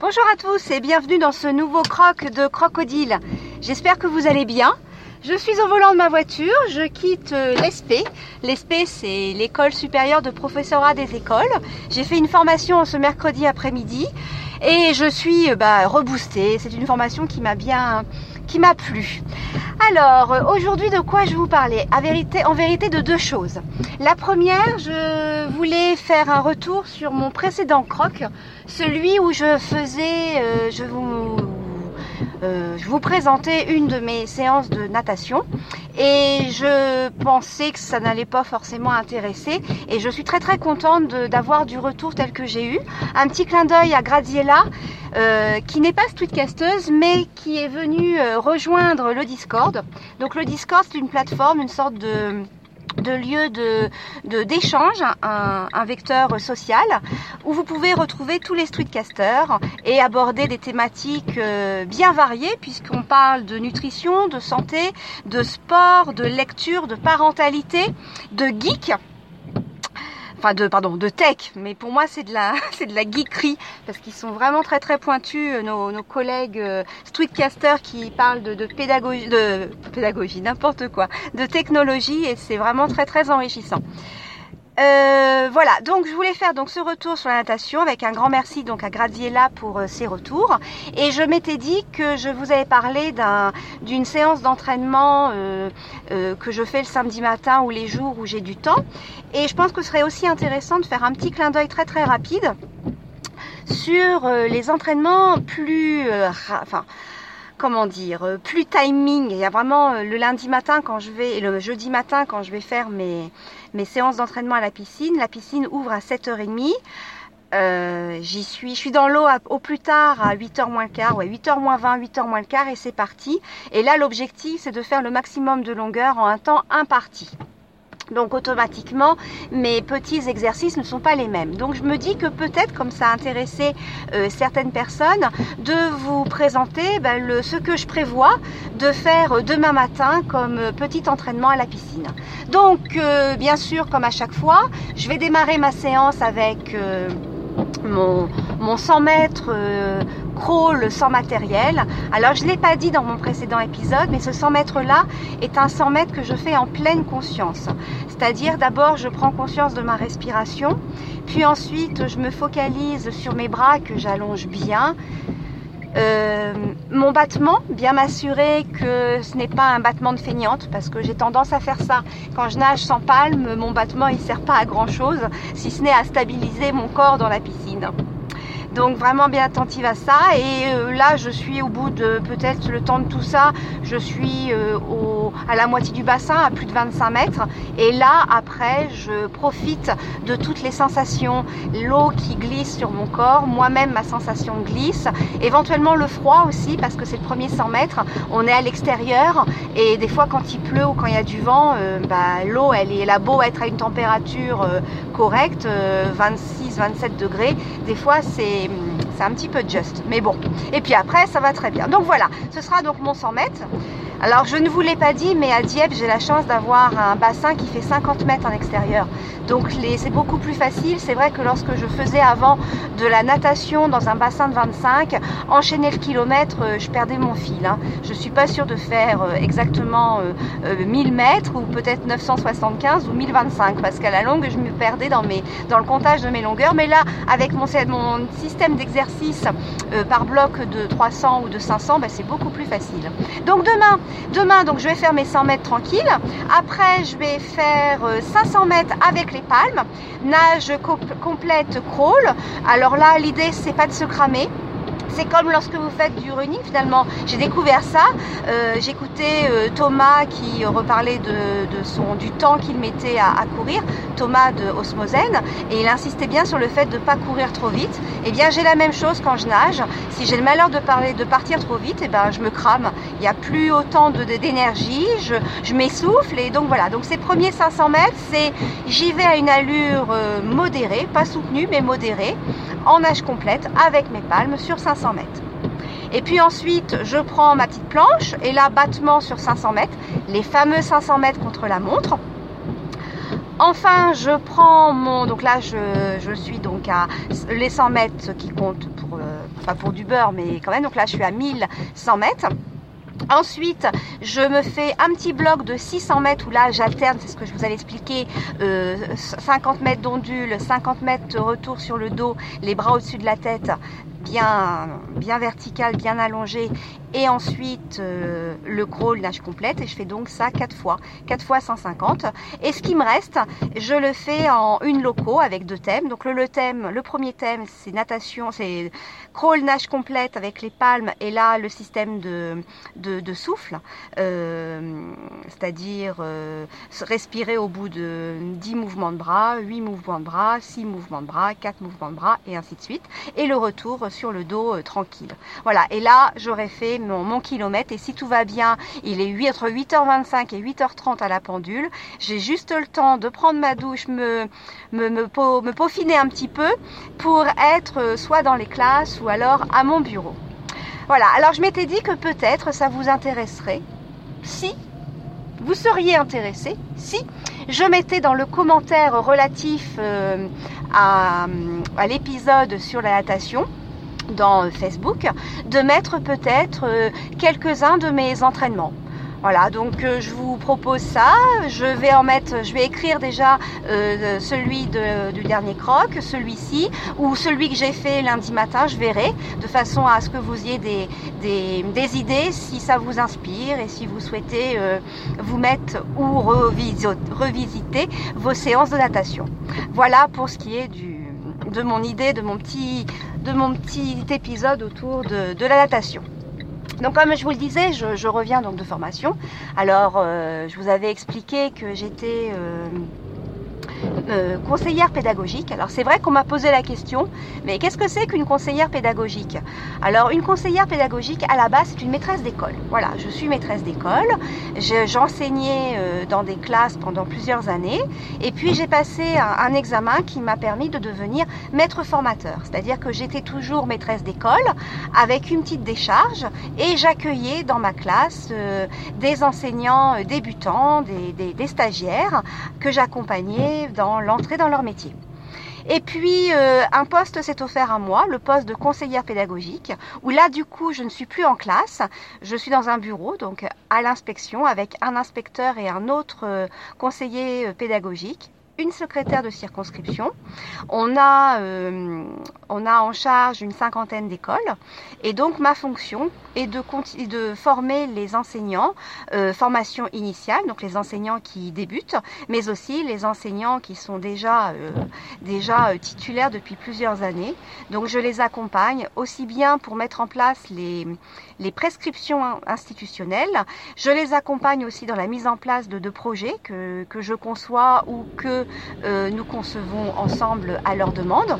Bonjour à tous et bienvenue dans ce nouveau croc de crocodile. J'espère que vous allez bien. Je suis au volant de ma voiture, je quitte euh, l'ESP. L'ESP, c'est l'école supérieure de professorat des écoles. J'ai fait une formation ce mercredi après-midi et je suis euh, bah, reboostée. C'est une formation qui m'a bien, qui m'a plu. Alors, euh, aujourd'hui, de quoi je vous vérité, en vérité, de deux choses. La première, je voulais faire un retour sur mon précédent croc, celui où je faisais, euh, je vous euh, je vous présentais une de mes séances de natation et je pensais que ça n'allait pas forcément intéresser et je suis très très contente d'avoir du retour tel que j'ai eu. Un petit clin d'œil à Graziella euh, qui n'est pas streetcasteuse mais qui est venue euh, rejoindre le Discord. Donc le Discord c'est une plateforme, une sorte de de lieu de d'échange, un, un, vecteur social où vous pouvez retrouver tous les streetcasters et aborder des thématiques euh, bien variées puisqu'on parle de nutrition, de santé, de sport, de lecture, de parentalité, de geek enfin de pardon de tech mais pour moi c'est de la c'est de la geekerie parce qu'ils sont vraiment très très pointus euh, nos, nos collègues euh, qui parlent de, de pédagogie de pédagogie n'importe quoi de technologie et c'est vraiment très très enrichissant euh, voilà, donc je voulais faire donc ce retour sur la natation avec un grand merci donc à Graziella pour euh, ses retours. Et je m'étais dit que je vous avais parlé d'une séance d'entraînement euh, euh, que je fais le samedi matin ou les jours où j'ai du temps. Et je pense que ce serait aussi intéressant de faire un petit clin d'œil très très rapide sur les entraînements plus, enfin comment dire, euh, plus timing. Il y a vraiment euh, le lundi matin quand je vais, le jeudi matin quand je vais faire mes, séances d'entraînement à la piscine. La piscine ouvre à 7h30. Euh, je suis dans l'eau au plus tard à 8h moins le quart, ouais, 8h moins 20, 8h moins le quart et c'est parti. Et là, l'objectif, c'est de faire le maximum de longueur en un temps imparti. Donc automatiquement, mes petits exercices ne sont pas les mêmes. Donc je me dis que peut-être, comme ça a intéressé euh, certaines personnes, de vous présenter ben, ce que je prévois de faire demain matin comme petit entraînement à la piscine. Donc euh, bien sûr, comme à chaque fois, je vais démarrer ma séance avec... Euh, mon, mon 100 mètres euh, crawl sans matériel. Alors je ne l'ai pas dit dans mon précédent épisode, mais ce 100 mètres là est un 100 mètres que je fais en pleine conscience. C'est-à-dire d'abord je prends conscience de ma respiration, puis ensuite je me focalise sur mes bras que j'allonge bien. Euh, mon battement, bien m'assurer que ce n'est pas un battement de feignante parce que j'ai tendance à faire ça. Quand je nage sans palme, mon battement il sert pas à grand chose si ce n'est à stabiliser mon corps dans la piscine. Donc vraiment bien attentive à ça. Et euh, là, je suis au bout de peut-être le temps de tout ça, je suis euh, au, à la moitié du bassin, à plus de 25 mètres. Et là, après, je profite de toutes les sensations, l'eau qui glisse sur mon corps, moi-même ma sensation glisse, éventuellement le froid aussi, parce que c'est le premier 100 mètres, on est à l'extérieur, et des fois quand il pleut ou quand il y a du vent, euh, bah, l'eau, elle est là beau être à une température correcte, euh, 26-27 degrés, des fois c'est un petit peu juste, mais bon. Et puis après, ça va très bien. Donc voilà, ce sera donc mon 100 mètres. Alors je ne vous l'ai pas dit, mais à Dieppe, j'ai la chance d'avoir un bassin qui fait 50 mètres en extérieur. Donc c'est beaucoup plus facile. C'est vrai que lorsque je faisais avant de la natation dans un bassin de 25, enchaîner le kilomètre, euh, je perdais mon fil. Hein. Je suis pas sûre de faire euh, exactement 1000 euh, mètres ou peut-être 975 ou 1025 parce qu'à la longue, je me perdais dans, mes, dans le comptage de mes longueurs. Mais là, avec mon, mon système d'exercice par bloc de 300 ou de 500, bah, c'est beaucoup plus facile. Donc demain, Demain, donc, je vais faire mes 100 mètres tranquille. Après, je vais faire 500 mètres avec les palmes. Nage complète crawl. Alors là, l'idée, c'est pas de se cramer c'est comme lorsque vous faites du running finalement. J'ai découvert ça. Euh, J'écoutais euh, Thomas qui reparlait de, son, du temps qu'il mettait à, à, courir, Thomas de Osmosen, et il insistait bien sur le fait de ne pas courir trop vite. Eh bien j'ai la même chose quand je nage. Si j'ai le malheur de, parler, de partir trop vite, eh ben je me crame. Il n'y a plus autant d'énergie, je, je m'essouffle et donc voilà. Donc ces premiers 500 mètres, c'est j'y vais à une allure euh, modérée, pas soutenue mais modérée, en nage complète avec mes palmes sur 500 mètres. Et puis ensuite, je prends ma petite planche et là, battement sur 500 mètres, les fameux 500 mètres contre la montre. Enfin, je prends mon... Donc là, je, suis donc à les 100 mètres qui comptent pour... Euh, pas pour du beurre, mais quand même. Donc là, je suis à 1100 mètres. Ensuite, je me fais un petit bloc de 600 mètres où là j'alterne, c'est ce que je vous allais expliquer, 50 euh, mètres d'ondule, 50 mètres de retour sur le dos, les bras au-dessus de la tête, bien, bien vertical, bien allongé et ensuite euh, le crawl nage complète et je fais donc ça 4 fois 4 fois 150 et ce qui me reste je le fais en une loco avec deux thèmes. Donc le, thème le premier thème c'est natation c'est crawl nage complète avec les palmes et là le système de, de, souffle euh, c'est-à-dire euh, respirer au bout de 10 mouvements de bras 8 mouvements de bras 6 mouvements de bras 4 mouvements de bras et ainsi de suite. Et le retour sur le dos tranquille voilà et là j'aurais fait mon, kilomètre et si tout va bien, il est 8, entre 8h25 et 8h30 à la pendule. J'ai juste le temps de prendre ma douche, me, me, me, peaufiner un petit peu pour être soit dans les classes ou alors à mon bureau. Voilà, alors je m'étais dit que peut-être ça vous intéresserait si vous seriez intéressé si je mettais dans le commentaire relatif euh, à l'épisode sur la natation dans Facebook, de mettre peut-être euh, quelques-uns de mes entraînements. Voilà, donc euh, je vous propose ça. Je vais en mettre, je vais écrire déjà euh, celui du dernier croc, celui-ci, ou celui que j'ai fait lundi matin, je verrai, de façon à ce que vous ayez des, des, idées si ça vous inspire et si vous souhaitez vous mettre ou revisiter vos séances de natation. Voilà pour ce qui est du, de mon idée, de mon petit, de mon petit épisode autour de, la natation. Donc comme je vous le disais, je, reviens donc de formation. Alors euh, je vous avais expliqué que j'étais euh, euh, conseillère pédagogique. Alors c'est vrai qu'on m'a posé la question, mais qu'est-ce que c'est qu'une conseillère pédagogique? Alors une conseillère pédagogique à la base c'est une maîtresse d'école. Voilà, je suis maîtresse d'école. J'enseignais euh, dans des classes pendant plusieurs années et puis j'ai passé un, examen qui m'a permis de devenir maître formateur. C'est-à-dire que j'étais toujours maîtresse d'école avec une petite décharge et j'accueillais dans ma classe euh, des enseignants débutants, des, des stagiaires que j'accompagnais dans l'entrée dans leur métier. Et puis euh, un poste s'est offert à moi, le poste de conseillère pédagogique, où là du coup je ne suis plus en classe, je suis dans un bureau, donc à l'inspection, avec un inspecteur et un autre euh, conseiller euh, pédagogique une secrétaire de circonscription. On a, euh, on a en charge une cinquantaine d'écoles. Et donc ma fonction est de, de former les enseignants, euh, formation initiale, donc les enseignants qui débutent, mais aussi les enseignants qui sont déjà, euh, déjà titulaires depuis plusieurs années. Donc je les accompagne aussi bien pour mettre en place les, les prescriptions institutionnelles, je les accompagne aussi dans la mise en place de, de projets que, que je conçois ou que euh, nous concevons ensemble à leur demande.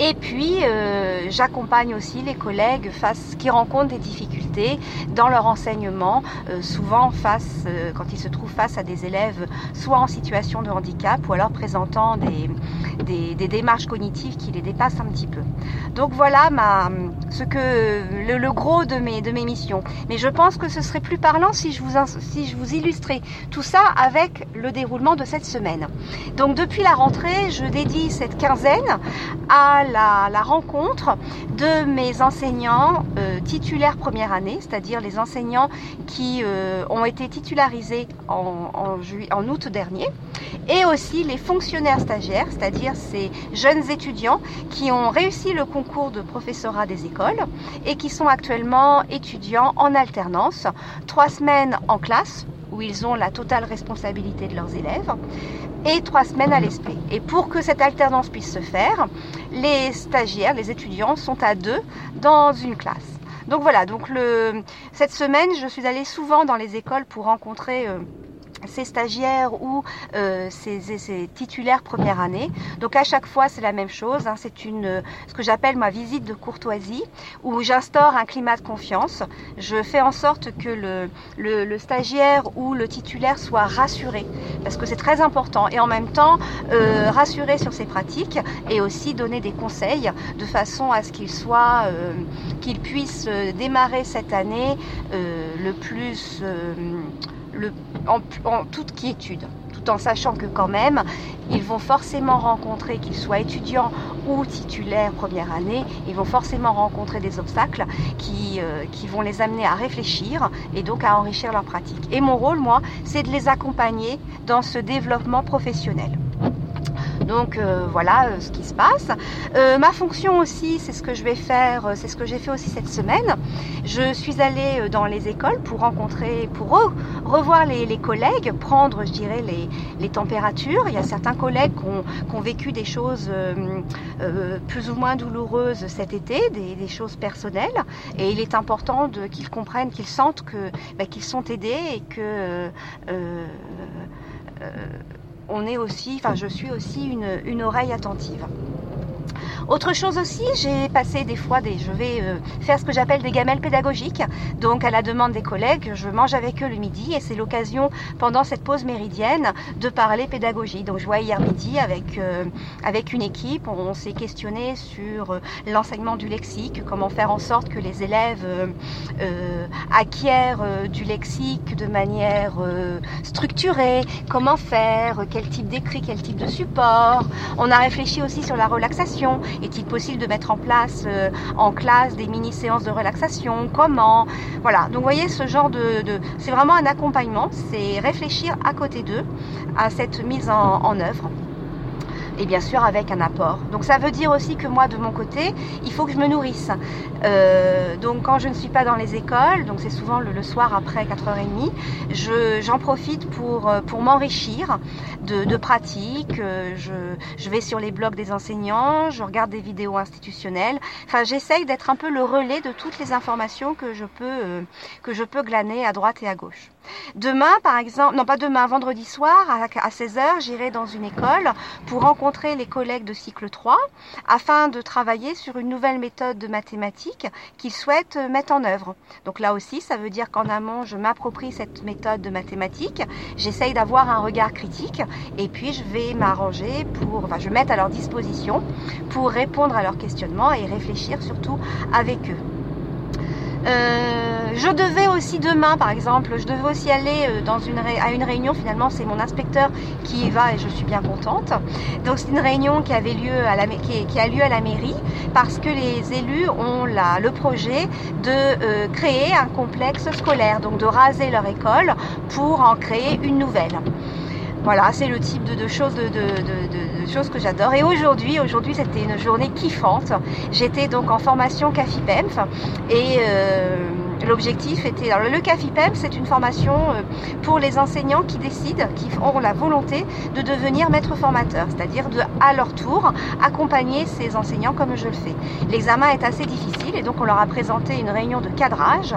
Et puis, euh, j'accompagne aussi les collègues face, qui rencontrent des difficultés dans leur enseignement, euh, souvent face, euh, quand ils se trouvent face à des élèves soit en situation de handicap ou alors présentant des, des, démarches cognitives qui les dépassent un petit peu. Donc voilà ce que, le, gros de mes, de mes missions. Mais je pense que ce serait plus parlant si je, vous, si je vous illustrais tout ça avec le déroulement de cette semaine. Donc depuis la rentrée, je dédie cette quinzaine à la, rencontre de mes enseignants euh, titulaires première année, c'est-à-dire les enseignants qui euh, ont été titularisés en, en, août dernier, et aussi les fonctionnaires stagiaires, c'est-à-dire ces jeunes étudiants qui ont réussi le concours de professorat des écoles et qui sont actuellement étudiants en alternance, trois semaines en classe où ils ont la totale responsabilité de leurs élèves, et trois semaines à l'ESP. Et pour que cette alternance puisse se faire, les stagiaires, les étudiants sont à deux dans une classe. Donc voilà, donc cette semaine, je suis allée souvent dans les écoles pour rencontrer... Euh, ces stagiaires ou euh, ces, titulaires première année. Donc à chaque fois c'est la même chose. Hein. c'est une ce que j'appelle ma visite de courtoisie où j'instaure un climat de confiance. Je fais en sorte que le, le, stagiaire ou le titulaire soit rassuré parce que c'est très important et en même temps euh, rassuré sur ses pratiques et aussi donner des conseils de façon à ce qu'il soit euh, qu'il puisse démarrer cette année le plus en, toute quiétude. tout en sachant que quand même, ils vont forcément rencontrer, qu'ils soient étudiants ou titulaires première année, ils vont forcément rencontrer des obstacles qui, euh, qui vont les amener à réfléchir et donc à enrichir leur pratique. Et mon rôle, moi, c'est de les accompagner dans ce développement professionnel. Donc euh, voilà euh, ce qui se passe. Euh, ma fonction aussi, c'est ce que je vais faire, c'est ce que j'ai fait aussi cette semaine. Je suis allée dans les écoles pour rencontrer, pour revoir les, collègues, prendre, je dirais, les, températures. Il y a certains collègues qui ont, vécu des choses plus ou moins douloureuses cet été, des, choses personnelles. Et il est important qu'ils comprennent, qu'ils sentent bah, qu'ils sont aidés et que on est aussi, enfin je suis aussi une, une oreille attentive. Autre chose aussi, j'ai passé des fois des, je vais euh, faire ce que j'appelle des gamelles pédagogiques. Donc à la demande des collègues, je mange avec eux le midi et c'est l'occasion pendant cette pause méridienne de parler pédagogie. Donc je vois hier midi avec euh, avec une équipe, on, s'est questionné sur euh, l'enseignement du lexique, comment faire en sorte que les élèves acquièrent du lexique de manière structurée, comment faire, quel type d'écrit, quel type de support? On a réfléchi aussi sur la relaxation est-il possible de mettre en place euh, en classe des mini-séances de relaxation Comment Voilà, donc vous voyez ce genre de... c'est vraiment un accompagnement, c'est réfléchir à côté d'eux à cette mise en œuvre et bien sûr avec un apport. Donc ça veut dire aussi que moi de mon côté, il faut que je me nourrisse. Euh, donc quand je ne suis pas dans les écoles, donc c'est souvent le, soir après 4h30, j'en profite pour, euh, pour m'enrichir de, de pratiques. Euh, je, je, vais sur les blogs des enseignants, je regarde des vidéos institutionnelles. Enfin j'essaye d'être un peu le relais de toutes les informations que je peux, que je peux glaner à droite et à gauche. Demain, par exemple, non pas demain, vendredi soir à 16h, j'irai dans une école pour rencontrer les collègues de cycle 3 afin de travailler sur une nouvelle méthode de mathématiques qu'ils souhaitent mettre en œuvre. Donc là aussi, ça veut dire qu'en amont, je m'approprie cette méthode de mathématiques, j'essaye d'avoir un regard critique et puis je vais m'arranger pour, enfin, je vais mettre à leur disposition pour répondre à leurs questionnements et réfléchir surtout avec eux. Euh, je devais aussi demain, par exemple, je devais aussi aller euh, dans une à une réunion. Finalement, c'est mon inspecteur qui y va et je suis bien contente. Donc c'est une réunion qui avait lieu à la qui, a lieu à la mairie parce que les élus ont le projet de euh, créer un complexe scolaire, donc de raser leur école pour en créer une nouvelle. Voilà, c'est le type de, choses, de, choses que j'adore. Et aujourd'hui, aujourd'hui c'était une journée kiffante. J'étais donc en formation CAFIPEMF et euh, L'objectif était, alors le CAFIPEM, c'est une formation euh, pour les enseignants qui décident, qui auront la volonté de devenir maître formateur, c'est-à-dire de, à leur tour, accompagner ces enseignants comme je le fais. L'examen est assez difficile et donc on leur a présenté une réunion de cadrage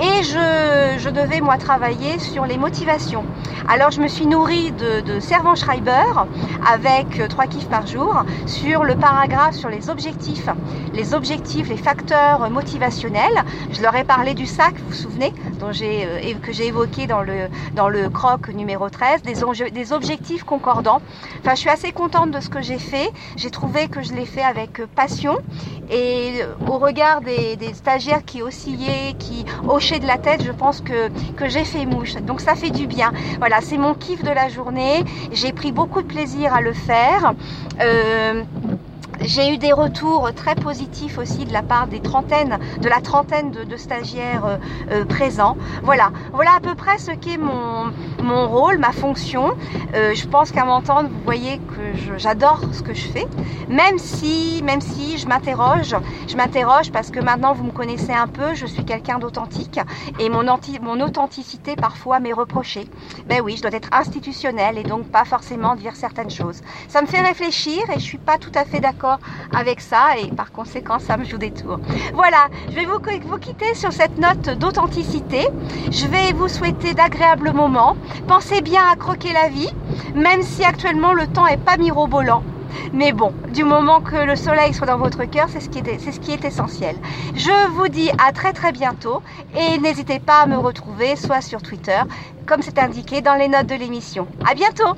et je, devais moi travailler sur les motivations. Alors je me suis nourrie de, de Schreiber avec euh, trois kiffs par jour sur le paragraphe sur les objectifs, les objectifs, les facteurs motivationnels. Je leur ai parlé du sac, vous vous souvenez, dont euh, que j'ai évoqué dans le, dans le croc numéro 13, des, des objectifs concordants. Enfin, je suis assez contente de ce que j'ai fait. J'ai trouvé que je l'ai fait avec euh, passion et euh, au regard des, stagiaires qui oscillaient, qui hochaient de la tête, je pense que, que j'ai fait mouche. Donc ça fait du bien. Voilà, c'est mon kiff de la journée. J'ai pris beaucoup de plaisir à le faire. J'ai eu des retours très positifs aussi de la part des trentaines, de la trentaine de, stagiaires euh, euh, présents. Voilà, voilà à peu près ce qu'est mon, mon rôle, ma fonction. Euh, je pense qu'à m'entendre, vous voyez que j'adore ce que je fais, même si, même si je m'interroge, je m'interroge parce que maintenant vous me connaissez un peu, je suis quelqu'un d'authentique et mon, mon authenticité parfois m'est reprochée. Ben oui, je dois être institutionnelle et donc pas forcément dire certaines choses. Ça me fait réfléchir et je suis pas tout à fait d'accord avec ça et par conséquent ça me joue des tours. Voilà, je vais vous, quitter sur cette note d'authenticité. Je vais vous souhaiter d'agréables moments. Pensez bien à croquer la vie, même si actuellement le temps est pas mirobolant. Mais bon, du moment que le soleil soit dans votre cœur, c'est ce, qui est, ce qui est essentiel. Je vous dis à très très bientôt et n'hésitez pas à me retrouver soit sur Twitter, comme c'est indiqué dans les notes de l'émission. À bientôt